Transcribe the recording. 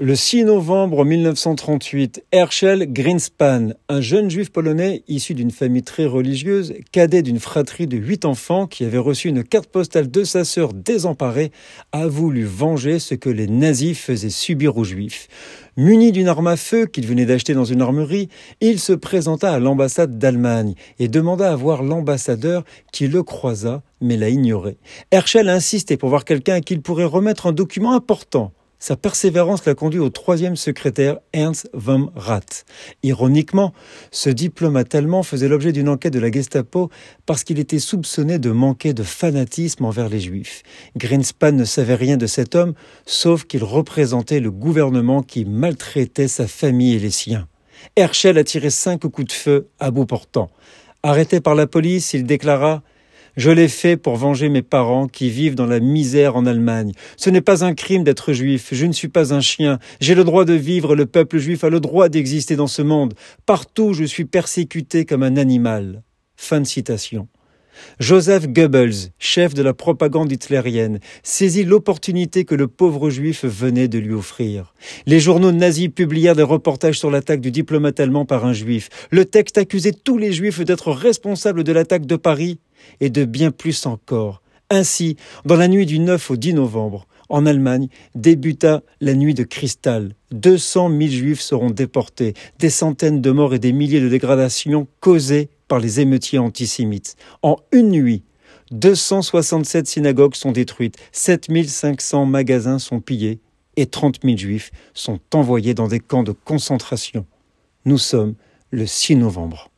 Le 6 novembre 1938, Herschel Greenspan, un jeune juif polonais issu d'une famille très religieuse, cadet d'une fratrie de huit enfants qui avait reçu une carte postale de sa sœur désemparée, a voulu venger ce que les nazis faisaient subir aux juifs. Muni d'une arme à feu qu'il venait d'acheter dans une armerie, il se présenta à l'ambassade d'Allemagne et demanda à voir l'ambassadeur qui le croisa mais l'a ignoré. Herschel a insisté pour voir quelqu'un à qui il pourrait remettre un document important. Sa persévérance l'a conduit au troisième secrétaire Ernst von Rath. Ironiquement, ce diplomate allemand faisait l'objet d'une enquête de la Gestapo parce qu'il était soupçonné de manquer de fanatisme envers les Juifs. Greenspan ne savait rien de cet homme, sauf qu'il représentait le gouvernement qui maltraitait sa famille et les siens. Herschel a tiré cinq coups de feu à bout portant. Arrêté par la police, il déclara je l'ai fait pour venger mes parents qui vivent dans la misère en Allemagne. Ce n'est pas un crime d'être juif, je ne suis pas un chien, j'ai le droit de vivre, le peuple juif a le droit d'exister dans ce monde. Partout je suis persécuté comme un animal. Fin de citation. Joseph Goebbels, chef de la propagande hitlérienne, saisit l'opportunité que le pauvre juif venait de lui offrir. Les journaux nazis publièrent des reportages sur l'attaque du diplomate allemand par un juif. Le texte accusait tous les juifs d'être responsables de l'attaque de Paris et de bien plus encore. Ainsi, dans la nuit du 9 au 10 novembre, en Allemagne, débuta la nuit de cristal. 200 000 juifs seront déportés, des centaines de morts et des milliers de dégradations causées par les émeutiers antisémites. En une nuit, 267 synagogues sont détruites, 7500 magasins sont pillés et 30 000 juifs sont envoyés dans des camps de concentration. Nous sommes le 6 novembre.